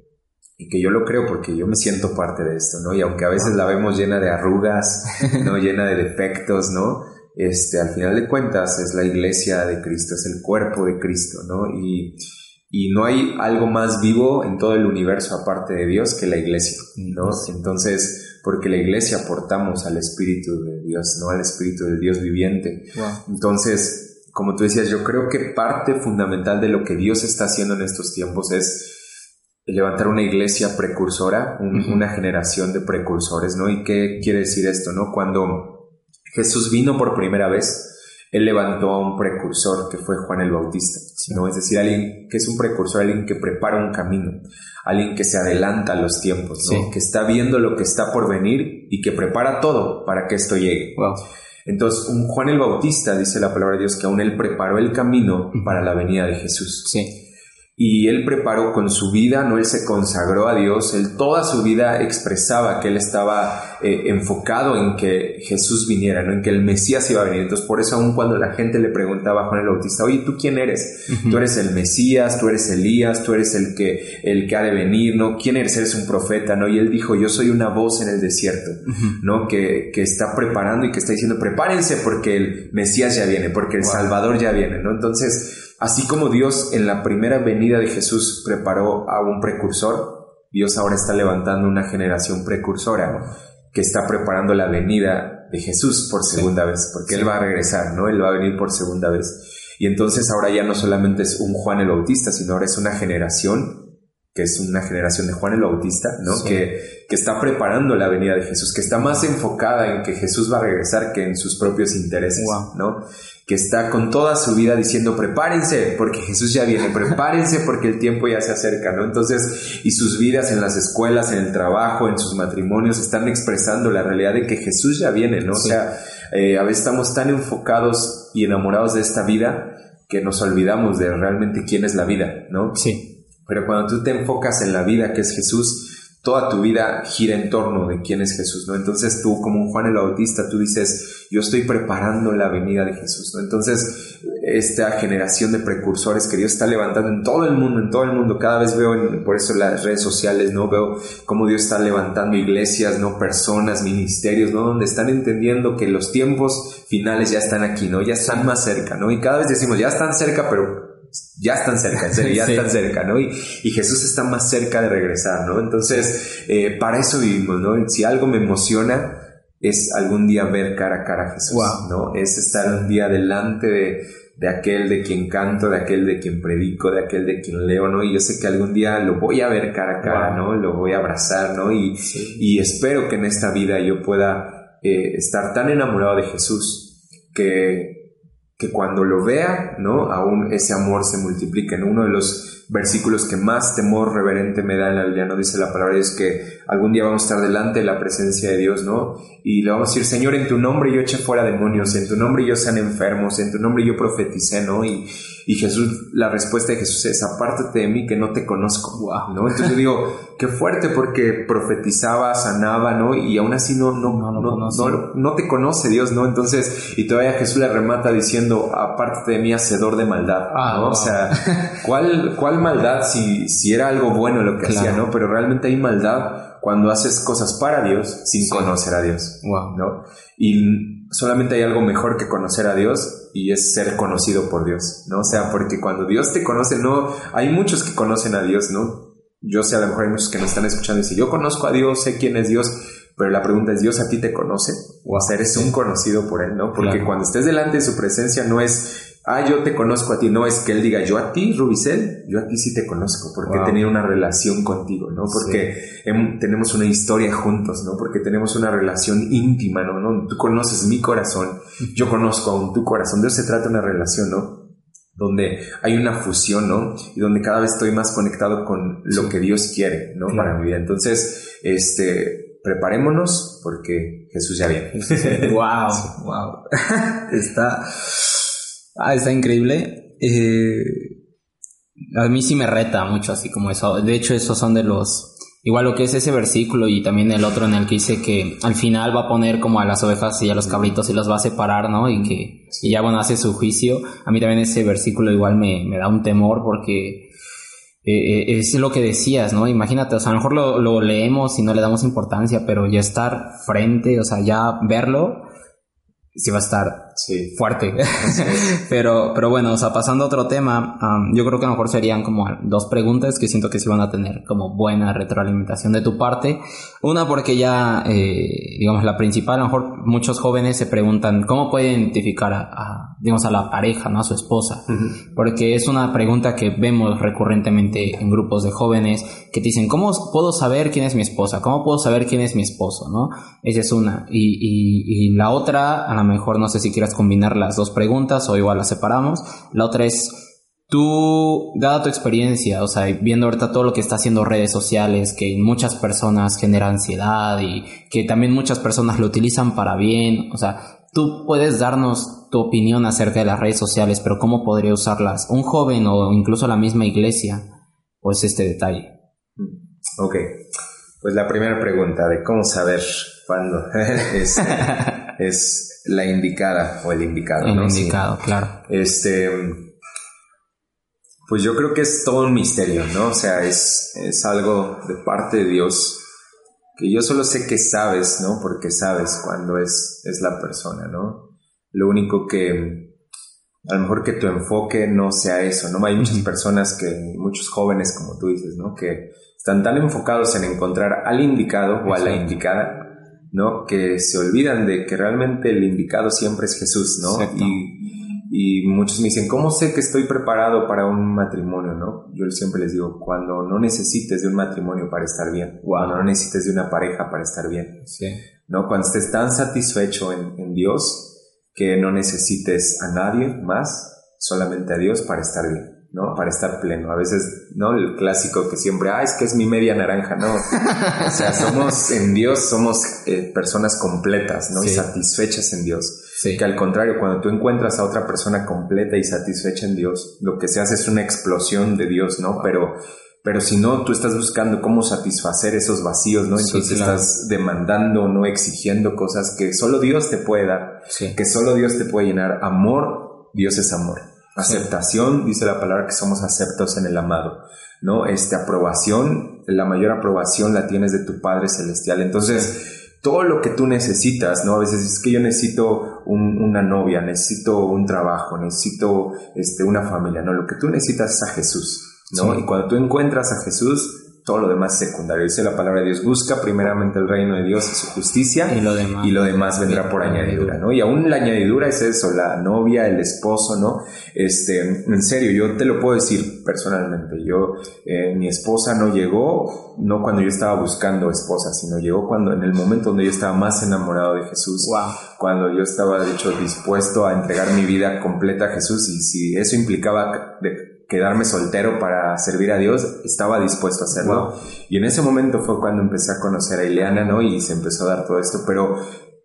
y que yo lo creo porque yo me siento parte de esto, ¿no? Y aunque a veces la vemos llena de arrugas, ¿no? llena de defectos, ¿no? Este, al final de cuentas es la iglesia de Cristo, es el cuerpo de Cristo, ¿no? Y, y no hay algo más vivo en todo el universo aparte de Dios que la iglesia, ¿no? Entonces, porque la iglesia aportamos al Espíritu de Dios, ¿no? Al Espíritu de Dios viviente. Entonces, como tú decías, yo creo que parte fundamental de lo que Dios está haciendo en estos tiempos es levantar una iglesia precursora, una generación de precursores, ¿no? ¿Y qué quiere decir esto, no? Cuando Jesús vino por primera vez, él levantó a un precursor que fue Juan el Bautista, ¿no? Es decir, alguien que es un precursor, alguien que prepara un camino, alguien que se adelanta a los tiempos, ¿no? Que está viendo lo que está por venir y que prepara todo para que esto llegue. Entonces, un Juan el Bautista, dice la palabra de Dios, que aún él preparó el camino para la venida de Jesús. Sí. Y él preparó con su vida, no él se consagró a Dios, él toda su vida expresaba que él estaba eh, enfocado en que Jesús viniera, ¿no? en que el Mesías iba a venir. Entonces por eso aún cuando la gente le preguntaba a Juan el Bautista, oye, ¿tú quién eres? Tú eres el Mesías, tú eres Elías, tú eres el que, el que ha de venir, ¿no? ¿Quién eres? Eres un profeta, ¿no? Y él dijo, yo soy una voz en el desierto, ¿no? Que, que, está preparando y que está diciendo, prepárense porque el Mesías ya viene, porque el Salvador ya viene, ¿no? Entonces Así como Dios en la primera venida de Jesús preparó a un precursor, Dios ahora está levantando una generación precursora que está preparando la venida de Jesús por segunda vez, porque Él va a regresar, ¿no? Él va a venir por segunda vez. Y entonces ahora ya no solamente es un Juan el Bautista, sino ahora es una generación que es una generación de Juan el Bautista, ¿no? Que, que está preparando la venida de Jesús, que está más enfocada en que Jesús va a regresar que en sus propios intereses, ¿no? Que está con toda su vida diciendo, prepárense, porque Jesús ya viene, prepárense porque el tiempo ya se acerca, ¿no? Entonces, y sus vidas en las escuelas, en el trabajo, en sus matrimonios, están expresando la realidad de que Jesús ya viene, ¿no? O sea, eh, a veces estamos tan enfocados y enamorados de esta vida que nos olvidamos de realmente quién es la vida, ¿no? Sí. Pero cuando tú te enfocas en la vida que es Jesús, toda tu vida gira en torno de quién es Jesús, ¿no? Entonces tú, como un Juan el Bautista, tú dices, yo estoy preparando la venida de Jesús, ¿no? Entonces, esta generación de precursores que Dios está levantando en todo el mundo, en todo el mundo, cada vez veo, por eso las redes sociales, ¿no? Veo cómo Dios está levantando iglesias, ¿no? Personas, ministerios, ¿no? Donde están entendiendo que los tiempos finales ya están aquí, ¿no? Ya están más cerca, ¿no? Y cada vez decimos, ya están cerca, pero ya están cerca, en serio, ya están cerca, ¿no? Y, Jesús está más cerca de regresar, ¿no? Entonces, eh, para eso vivimos, ¿no? Si algo me emociona es algún día ver cara a cara a Jesús, ¿no? Es estar un día delante de, de, aquel de quien canto, de aquel de quien predico, de aquel de quien leo, ¿no? Y yo sé que algún día lo voy a ver cara a cara, ¿no? Lo voy a abrazar, ¿no? Y, y espero que en esta vida yo pueda eh, estar tan enamorado de Jesús que que cuando lo vea, ¿no? Aún ese amor se multiplica. En uno de los versículos que más temor reverente me da en la Biblia, ¿no? Dice la palabra, es que algún día vamos a estar delante de la presencia de Dios, ¿no? Y le vamos a decir, Señor, en tu nombre yo eché fuera demonios, en tu nombre yo sean enfermos, en tu nombre yo profeticé, ¿no? Y, y Jesús, la respuesta de Jesús es, apártate de mí que no te conozco, ¿no? Entonces yo digo, qué fuerte porque profetizaba, sanaba, ¿no? Y aún así no, no, no, no, no, te conoce Dios, ¿no? Entonces, y todavía Jesús le remata diciendo, apártate de mí, hacedor de maldad, ah, ¿no? O sea, ¿cuál, cuál maldad si, si era algo bueno lo que hacía, ¿no? Pero realmente hay maldad cuando haces cosas para Dios sin conocer a Dios, ¿no? Y solamente hay algo mejor que conocer a Dios y es ser conocido por Dios, ¿no? O sea, porque cuando Dios te conoce, no, hay muchos que conocen a Dios, ¿no? Yo sé, a lo mejor hay muchos que nos están escuchando y dicen, yo conozco a Dios, sé quién es Dios, pero la pregunta es, ¿Dios a ti te conoce? O sea, eres un conocido por Él, ¿no? Porque cuando estés delante de su presencia no es ah, yo te conozco a ti, no es que él diga, yo a ti, Rubicel, yo a ti sí te conozco, porque he tenido una relación contigo, ¿no? Porque tenemos una historia juntos, ¿no? Porque tenemos una relación íntima, ¿no? ¿no? Tú conoces mi corazón, yo conozco aún tu corazón, de eso se trata una relación, ¿no? donde hay una fusión, ¿no? Y donde cada vez estoy más conectado con lo que Dios quiere, ¿no? Para mi vida. Entonces, este, preparémonos porque Jesús ya viene. wow, wow. Está, Ah, está increíble. Eh, a mí sí me reta mucho, así como eso. De hecho, esos son de los. Igual lo que es ese versículo y también el otro en el que dice que al final va a poner como a las ovejas y a los cabritos y los va a separar, ¿no? Y que y ya bueno, hace su juicio. A mí también ese versículo igual me, me da un temor porque eh, eh, es lo que decías, ¿no? Imagínate, o sea, a lo mejor lo, lo leemos y no le damos importancia, pero ya estar frente, o sea, ya verlo, sí va a estar sí. fuerte. pero, pero bueno, o sea, pasando a otro tema, yo creo que a lo mejor serían como dos preguntas que siento que sí van a tener como buena retroalimentación de tu parte. Una porque ya, eh, digamos, la principal, a lo mejor muchos jóvenes se preguntan cómo puede identificar a, digamos, a la pareja, ¿no? A su esposa. Porque es una pregunta que vemos recurrentemente en grupos de jóvenes que te dicen, ¿cómo puedo saber quién es mi esposa? ¿Cómo puedo saber quién es mi esposo? ¿No? Esa es una. Y, y, y la otra, a lo mejor no sé si combinar las dos preguntas o igual las separamos. La otra es, tú, dada tu experiencia, o sea, viendo ahorita todo lo que está haciendo redes sociales, que muchas personas genera ansiedad y que también muchas personas lo utilizan para bien, o sea, tú puedes darnos tu opinión acerca de las redes sociales, pero cómo podría usarlas un joven o incluso la misma iglesia, pues este detalle. Ok, pues la primera pregunta de cómo saber cuándo es, la indicada o el indicado. El indicado, claro. Este, pues yo creo que es todo un misterio, ¿no? O sea, es, es algo de parte de Dios que yo solo sé que sabes, ¿no? Porque sabes cuándo es, es la persona, ¿no? Lo único que a lo mejor que tu enfoque no sea eso, ¿no? Hay muchas personas que, muchos jóvenes, como tú dices, ¿no? Que están tan enfocados en encontrar al indicado o a la indicada, ¿no? Que se olvidan de que realmente el indicado siempre es Jesús, ¿no? Y, y muchos me dicen, ¿cómo sé que estoy preparado para un matrimonio, no? Yo siempre les digo, cuando no necesites de un matrimonio para estar bien, cuando no necesites de una pareja para estar bien, Sí. ¿no? Cuando estés tan satisfecho en, en Dios que no necesites a nadie más, solamente a Dios para estar bien. ¿No? Para estar pleno. A veces, ¿no? El clásico que siempre, ah, es que es mi media naranja, ¿no? o sea, somos en Dios, somos eh, personas completas, ¿no? Y satisfechas en Dios. Sí. Que al contrario, cuando tú encuentras a otra persona completa y satisfecha en Dios, lo que se hace es una explosión de Dios, ¿no? Pero, pero si no, tú estás buscando cómo satisfacer esos vacíos, ¿no? Sí, Entonces claro. estás demandando, no exigiendo cosas que solo Dios te puede dar, Sí. que solo Dios te puede llenar. Amor, Dios es amor. Aceptación, dice la palabra que somos aceptos en el amado, ¿no? Este, aprobación, la mayor aprobación la tienes de tu Padre Celestial. Entonces, todo lo que tú necesitas, ¿no? A veces es que yo necesito un- una novia, necesito un trabajo, necesito este, una familia, ¿no? Lo que tú necesitas es a Jesús, ¿no? Sí. Y cuando tú encuentras a Jesús, todo lo demás es secundario. Dice la palabra de Dios, busca primeramente el reino de Dios y su justicia Y lo demás. y lo demás vendrá por añadidura, ¿no? Y aún la añadidura es eso, la novia, el esposo, ¿no? Este, en serio, yo te lo puedo decir personalmente, yo, eh, mi esposa no llegó, no cuando yo estaba buscando esposa, sino llegó cuando, en el momento donde yo estaba más enamorado de Jesús, Wow. cuando yo estaba, de hecho, dispuesto a entregar mi vida completa a Jesús y si eso implicaba de quedarme soltero para servir a Dios, estaba dispuesto a hacerlo. Y en ese momento fue cuando empecé a conocer a Ileana, ¿no? Y se empezó a dar todo esto, pero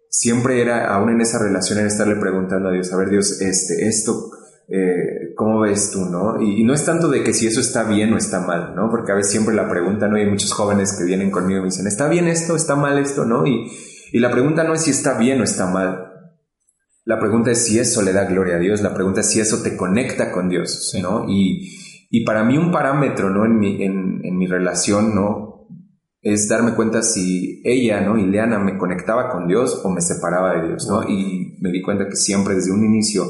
siempre era, aún en esa relación, era estarle preguntando a Dios, a ver Dios, este, esto, eh, ¿cómo ves tú, no? Y, y no es tanto de que si eso está bien o está mal, ¿no? Porque a veces siempre la pregunta, ¿no? Y hay muchos jóvenes que vienen conmigo y me dicen, ¿está bien esto? ¿Está mal esto? ¿No? Y, y la pregunta no es si está bien o está mal. La pregunta es si eso le da gloria a Dios. La pregunta es si eso te conecta con Dios, Sí. ¿no? Y, y para mí un parámetro, ¿no? En mi, en, en mi relación, ¿no? Es darme cuenta si ella, ¿no? Ileana me conectaba con Dios o me separaba de Dios, ¿no? Y me di cuenta que siempre desde un inicio,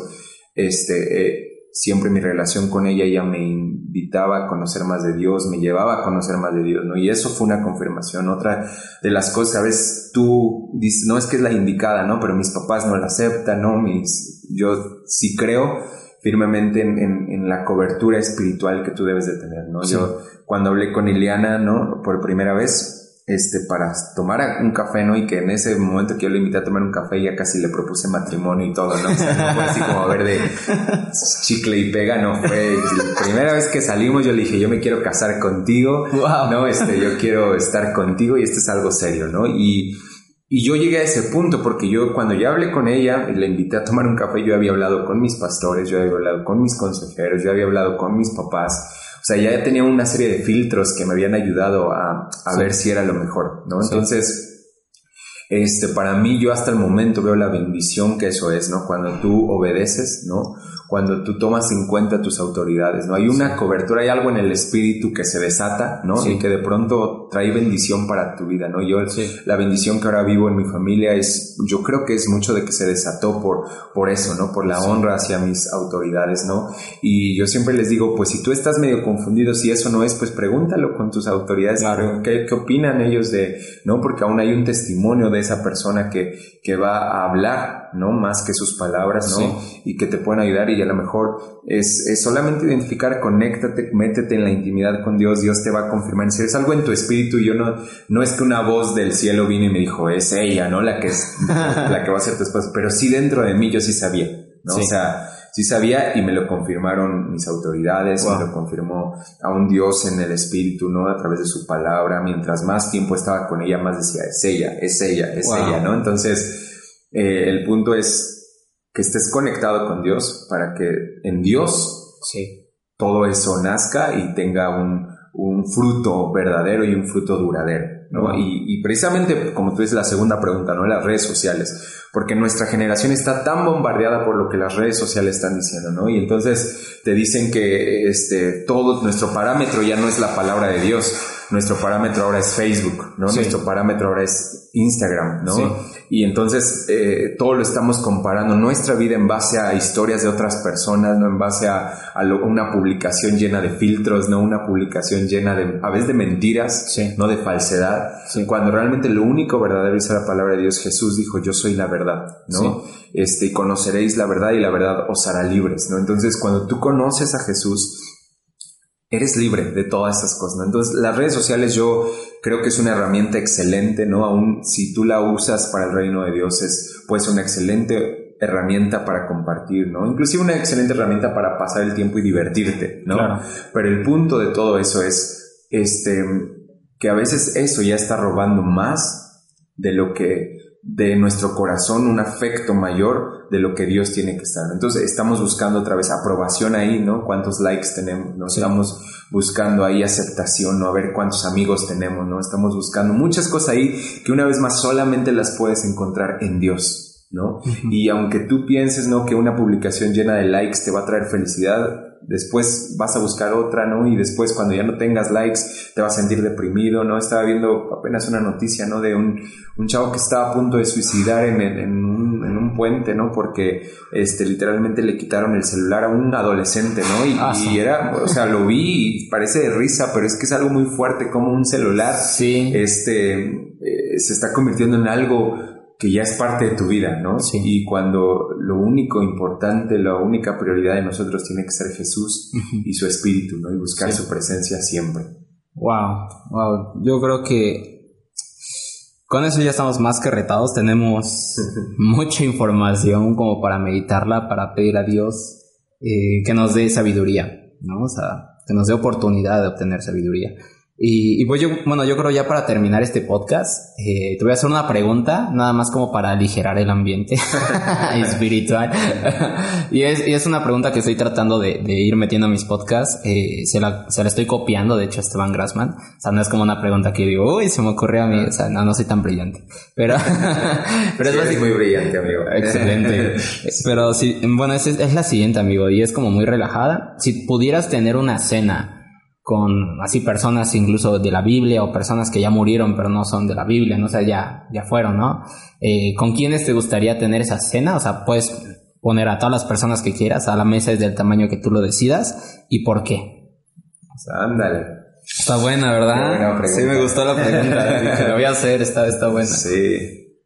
este, eh, siempre mi relación con ella, ella me invitaba a conocer más de Dios, me llevaba a conocer más de Dios, ¿no? Y eso fue una confirmación. Otra de las cosas, a veces tú dices, no es que es la indicada, ¿no? Pero mis papás no la aceptan, ¿no? Mis, yo sí creo firmemente en, en- en la cobertura espiritual que tú debes de tener, ¿no? Sí. Yo cuando hablé con Ileana, ¿no? Por primera vez, este, para tomar un café, ¿no? Y que en ese momento que yo le invité a tomar un café, ya casi le propuse matrimonio y todo, ¿no? O sea, no fue así como a ver de chicle y pega, no fue. La primera vez que salimos yo le dije, yo me quiero casar contigo, Wow. ¿no? Este, yo quiero estar contigo y esto es algo serio, ¿no? Y, y yo llegué a ese punto porque yo cuando ya hablé con ella le invité a tomar un café, yo había hablado con mis pastores, yo había hablado con mis consejeros, yo había hablado con mis papás. O sea, ya tenía una serie de filtros que me habían ayudado a, a Sí. ver si era lo mejor, ¿no? Sí. Entonces, este, para mí yo hasta el momento veo la bendición que eso es, ¿no? Cuando tú obedeces, ¿no? Cuando tú tomas en cuenta tus autoridades, ¿no? Hay una cobertura, hay algo en el espíritu que se desata, ¿no? Sí. Y que de pronto trae bendición para tu vida, ¿no? Yo, Sí. la bendición que ahora vivo en mi familia es, yo creo que es mucho de que se desató por, por eso, ¿no? Por la honra hacia mis autoridades, ¿no? Y yo siempre les digo, pues si tú estás medio confundido, si eso no es, pues pregúntalo con tus autoridades, Claro. ¿qué, qué opinan ellos de, ¿no? Porque aún hay un testimonio de esa persona que, que va a hablar, ¿no? Más que sus palabras, ¿no? Y que te pueden ayudar y a lo mejor es, es solamente identificar, conéctate, métete en la intimidad con Dios, Dios te va a confirmar. Si es algo en tu espíritu, yo no, no es que una voz del cielo vino y me dijo, es ella, ¿no? La que es, la que va a ser tu esposa, pero sí dentro de mí yo sí sabía, ¿no? Sí. O sea, sí sabía y me lo confirmaron mis autoridades, Wow. me lo confirmó a un Dios en el espíritu, ¿no? A través de su palabra. Mientras más tiempo estaba con ella, más decía, es ella, es ella, es Wow. ella, ¿no? Entonces, eh, el punto es, que estés conectado con Dios para que en Dios Sí. todo eso nazca y tenga un, un fruto verdadero y un fruto duradero, ¿no? Y, y precisamente, como tú dices, la segunda pregunta, ¿no? Las redes sociales. Porque nuestra generación está tan bombardeada por lo que las redes sociales están diciendo, ¿no? Y entonces te dicen que este, todo nuestro parámetro ya no es la palabra de Dios. Nuestro parámetro ahora es Facebook, ¿no? Sí. Nuestro parámetro ahora es Instagram, ¿no? Sí. Y entonces eh, todo lo estamos comparando, nuestra vida en base a historias de otras personas, no en base a, a lo- una publicación llena de filtros, no una publicación llena de, a veces de mentiras, Sí. no de falsedad, cuando realmente lo único verdadero es la palabra de Dios. Jesús dijo, yo soy la verdad, ¿no? Este, y conoceréis la verdad y la verdad os hará libres, ¿no? Entonces cuando tú conoces a Jesús, eres libre de todas esas cosas, ¿no? Entonces, las redes sociales yo creo que es una herramienta excelente, ¿no? Aún si tú la usas para el reino de Dios, es pues una excelente herramienta para compartir, ¿no? Inclusive una excelente herramienta para pasar el tiempo y divertirte, ¿no? Claro. Pero el punto de todo eso es, este, que a veces eso ya está robando más de lo que de nuestro corazón un afecto mayor de lo que Dios tiene que estar. Entonces estamos buscando otra vez aprobación ahí, ¿no? ¿Cuántos likes tenemos? ¿no? Estamos buscando ahí aceptación, ¿no? A ver cuántos amigos tenemos, ¿no? Estamos buscando muchas cosas ahí que una vez más solamente las puedes encontrar en Dios, ¿no? Y aunque tú pienses, ¿no? Que una publicación llena de likes te va a traer felicidad, después vas a buscar otra, ¿no? Y después cuando ya no tengas likes te vas a sentir deprimido, ¿no? Estaba viendo apenas una noticia, ¿no? De un, un chavo que estaba a punto de suicidar en, en, en un, en un puente, ¿no? Porque este, literalmente le quitaron el celular a un adolescente, ¿no? Y, Ah, y era, o sea, lo vi y parece de risa, pero es que es algo muy fuerte como un celular Sí. este, eh, se está convirtiendo en algo que ya es parte de tu vida, ¿no? Sí. Y cuando lo único importante, la única prioridad de nosotros tiene que ser Jesús y su espíritu, ¿no? Y buscar Sí. su presencia siempre. Wow, wow. Yo creo que con eso ya estamos más que retados. Tenemos mucha información como para meditarla, para pedir a Dios eh, que nos dé sabiduría, ¿no? O sea, que nos dé oportunidad de obtener sabiduría. Y, y pues yo, bueno, yo creo ya para terminar este podcast, eh, te voy a hacer una pregunta, nada más como para aligerar el ambiente espiritual. y, es, y es una pregunta que estoy tratando de, de ir metiendo a mis podcasts. Eh, se, la, se la estoy copiando, de hecho, a Esteban Grassman. O sea, no es como una pregunta que digo, uy, se me ocurrió a mí. O sea, no, no soy tan brillante. Pero, pero es muy brillante, amigo. Excelente. Pero sí, bueno, es, es la siguiente, amigo, y es como muy relajada. Si pudieras tener una cena con así personas incluso de la Biblia o personas que ya murieron pero no son de la Biblia, no o sea, ya, ya fueron, ¿no? Eh, ¿Con quiénes te gustaría tener esa cena? O sea, puedes poner a todas las personas que quieras a la mesa es del tamaño que tú lo decidas y por qué. Ándale. Está buena, ¿verdad? buena sí, me gustó la pregunta. Lo voy a hacer, está, está buena. Sí.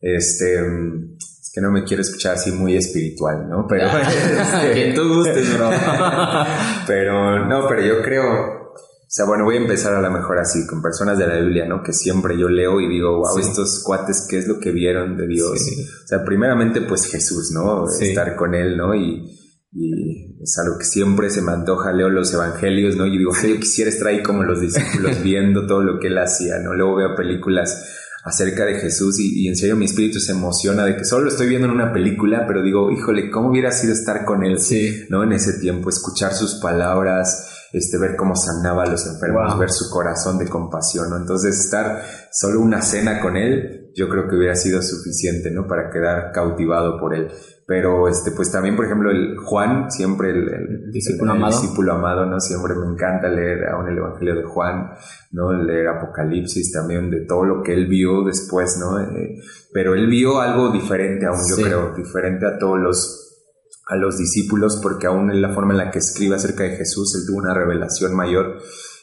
Este, mm, que no me quiero escuchar así muy espiritual, ¿no? Pero, este, que tú gustes, bro. pero, no, pero yo creo, o sea, bueno, voy a empezar a lo mejor así, con personas de la Biblia, ¿no? Que siempre yo leo y digo, wow, Sí. estos cuates, ¿qué es lo que vieron de Dios? Sí. O sea, primeramente, pues Jesús, ¿no? Sí. Estar con Él, ¿no? Y, y es algo que siempre se me antoja, leo los evangelios, ¿no? Y digo, "Ay, yo quisiera estar ahí como los discípulos viendo todo lo que Él hacía, ¿no? Luego veo películas acerca de Jesús y, y en serio mi espíritu se emociona de que solo lo estoy viendo en una película, pero digo, híjole, ¿cómo hubiera sido estar con Él? Sí. ¿no? En ese tiempo, escuchar sus palabras, este, ver cómo sanaba a los enfermos, Wow. ver su corazón de compasión, ¿no? Entonces, estar solo una cena con él, yo creo que hubiera sido suficiente, ¿no? Para quedar cautivado por él. Pero, este, pues también, por ejemplo, el Juan, siempre el, el- Discípulo el amado. discípulo amado, ¿no? Siempre me encanta leer aún el Evangelio de Juan, ¿no? Leer Apocalipsis también, de todo lo que él vio después, ¿no? Eh, pero él vio algo diferente aún, yo Sí. creo, diferente a todos los a los discípulos porque aún en la forma en la que escribe acerca de Jesús, él tuvo una revelación mayor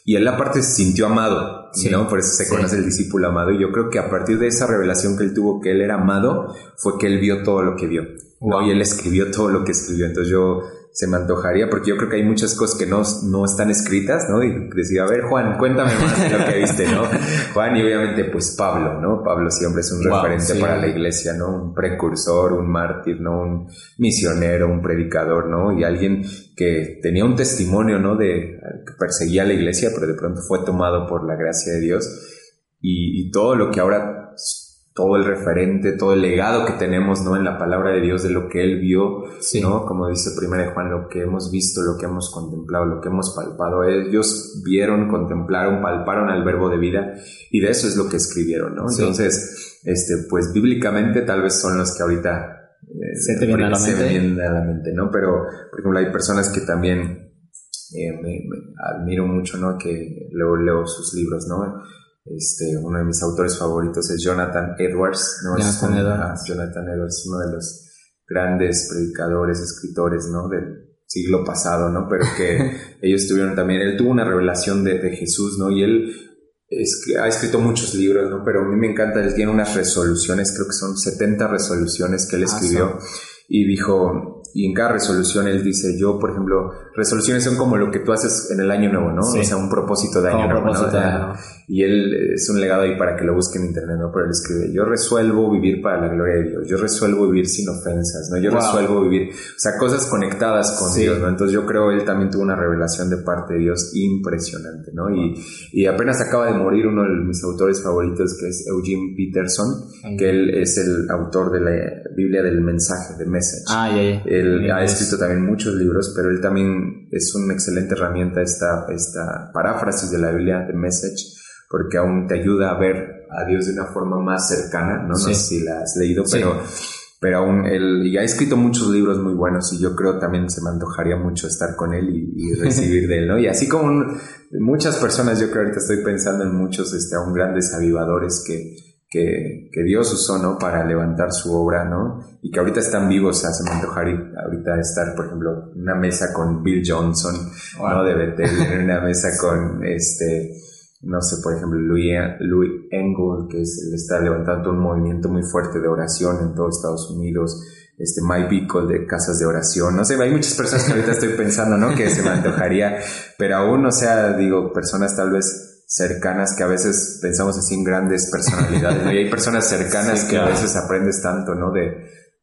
y él aparte se sintió amado, Sí. ¿no? Por eso se Sí. conoce el discípulo amado y yo creo que a partir de esa revelación que él tuvo que él era amado, fue que él vio todo lo que vio, ¿no? Wow. Y él escribió todo lo que escribió, entonces yo se me antojaría porque yo creo que hay muchas cosas que no, no están escritas, ¿no? Y decía, a ver Juan, cuéntame más de lo que viste, ¿no? Juan y obviamente pues Pablo, ¿no? Pablo siempre es un Wow, referente sí. para la iglesia, ¿no? Un precursor, un mártir, ¿no? Un misionero, un predicador, ¿no? Y alguien que tenía un testimonio, ¿no? De que perseguía a la iglesia, pero de pronto fue tomado por la gracia de Dios. Y, y todo lo que ahora, todo el referente, todo el legado que tenemos, ¿no? En la palabra de Dios, de lo que Él vio, Sí. ¿no? Como dice primero de Juan, lo que hemos visto, lo que hemos contemplado, lo que hemos palpado. Ellos vieron, contemplaron, palparon al verbo de vida y de eso es lo que escribieron, ¿no? Sí. Entonces, este, pues bíblicamente tal vez son los que ahorita eh, Se te viene a la se me mente. vienen a la mente, ¿no? Pero, por ejemplo, hay personas que también eh, me, me admiro mucho, ¿no? Que luego leo sus libros, ¿no? Este, uno de mis autores favoritos es Jonathan Edwards, ¿no? Jonathan Edwards. Jonathan Edwards, uno de los grandes predicadores, escritores, ¿no? Del siglo pasado, ¿no? Pero que ellos tuvieron también, él tuvo una revelación de, de Jesús, ¿no? Y él es ha escrito muchos libros, ¿no? Pero a mí me encanta, él tiene unas resoluciones, creo que son 70 resoluciones que él Ah, escribió y dijo, y en cada resolución él dice, yo, por ejemplo, resoluciones son como lo que tú haces en el año nuevo, ¿no? Sí. O sea, un propósito de año nuevo. Y él es un legado ahí para que lo busquen en internet, ¿no? Pero él escribe, yo resuelvo vivir para la gloria de Dios, yo resuelvo vivir sin ofensas, ¿no? Yo Wow. resuelvo vivir, o sea, cosas conectadas con Sí. Dios, ¿no? Entonces yo creo él también tuvo una revelación de parte de Dios impresionante, ¿no? Y, y apenas acaba de morir uno de mis autores favoritos, que es Eugene Peterson, que él es el autor de la Biblia del mensaje, de Message. Ah, ya, ya. Él ha inglés. escrito también muchos libros, pero él también es una excelente herramienta esta, esta paráfrasis de la Biblia de Message, porque aún te ayuda a ver a Dios de una forma más cercana, ¿no? No Sí. sé si la has leído, Sí. pero, pero aún él y ha escrito muchos libros muy buenos y yo creo también se me antojaría mucho estar con él y, y recibir de él, ¿no? Y así como un- muchas personas, yo creo ahorita estoy pensando en muchos, este, aún grandes avivadores que, que, que Dios usó, ¿no? Para levantar su obra, ¿no? Y que ahorita están vivos, o sea, se me antojaría ahorita estar, por ejemplo, en una mesa con Bill Johnson, Wow. ¿no? De Bethel, en una mesa con, este, no sé, por ejemplo, Louis, Louis Engel, que es, está levantando un movimiento muy fuerte de oración en todo Estados Unidos, este Mike Bickle de casas de oración, no sé, hay muchas personas que ahorita estoy pensando, ¿no? Que se me antojaría, pero aún, o sea, digo, personas tal vez cercanas que a veces pensamos así en grandes personalidades, ¿no? Y hay personas cercanas Sí, que a veces aprendes tanto, ¿no? De,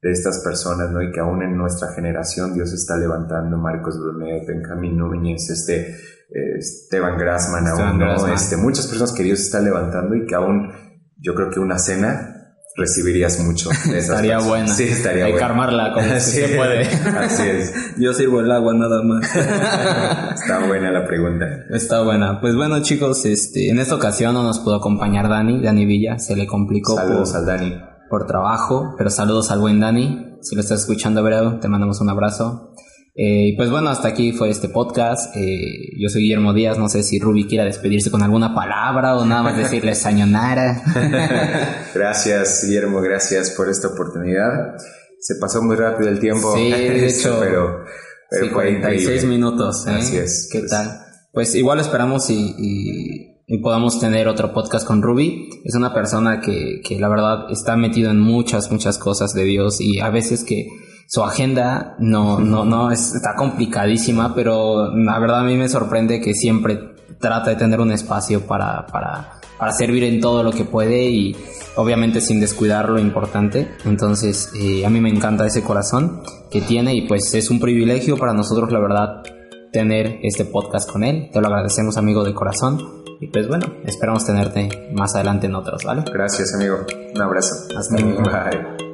de estas personas, ¿no? Y que aún en nuestra generación Dios está levantando Marcos Brunet, Benjamín Núñez, este, eh, Esteban Grassman, Esteban aún, ¿no? Grassman. Este, muchas personas que Dios está levantando y que aún, yo creo que una cena recibirías mucho de esas Estaría personas. buena. Sí, estaría Hay que buena. armarla como si Sí, se puede. Así es. Yo sirvo el agua nada más. Está buena la pregunta. Está buena. Pues bueno, chicos, este, en esta ocasión no nos pudo acompañar Dani, Dani Villa, se le complicó Saludos por, al Dani. por trabajo, pero saludos al buen Dani. Si lo estás escuchando, te mandamos un abrazo. Eh, y pues bueno, hasta aquí fue este podcast. Eh, yo soy Guillermo Díaz, no sé si Ruby quiera despedirse con alguna palabra o nada más decirle sayonara. Gracias, Guillermo, gracias por esta oportunidad. Se pasó muy rápido el tiempo. Sí, de hecho, pero, pero Sí, fue 46 increíble. minutos. ¿eh? Así es, ¿Qué pues. tal? Pues igual esperamos y, y- y podamos tener otro podcast con Ruby. Es una persona que, que la verdad está metido en muchas, muchas cosas de Dios y a veces que su agenda no, no, no es- está complicadísima, pero la verdad a mí me sorprende que siempre trata de tener un espacio para, para, para servir en todo lo que puede y obviamente sin descuidar lo importante. Entonces, eh, a mí me encanta ese corazón que tiene y pues es un privilegio para nosotros, la verdad, tener este podcast con él. Te lo agradecemos, amigo de corazón. Y pues bueno, esperamos tenerte más adelante en otros, ¿vale? Gracias, amigo. Un abrazo. Hasta luego. Bye.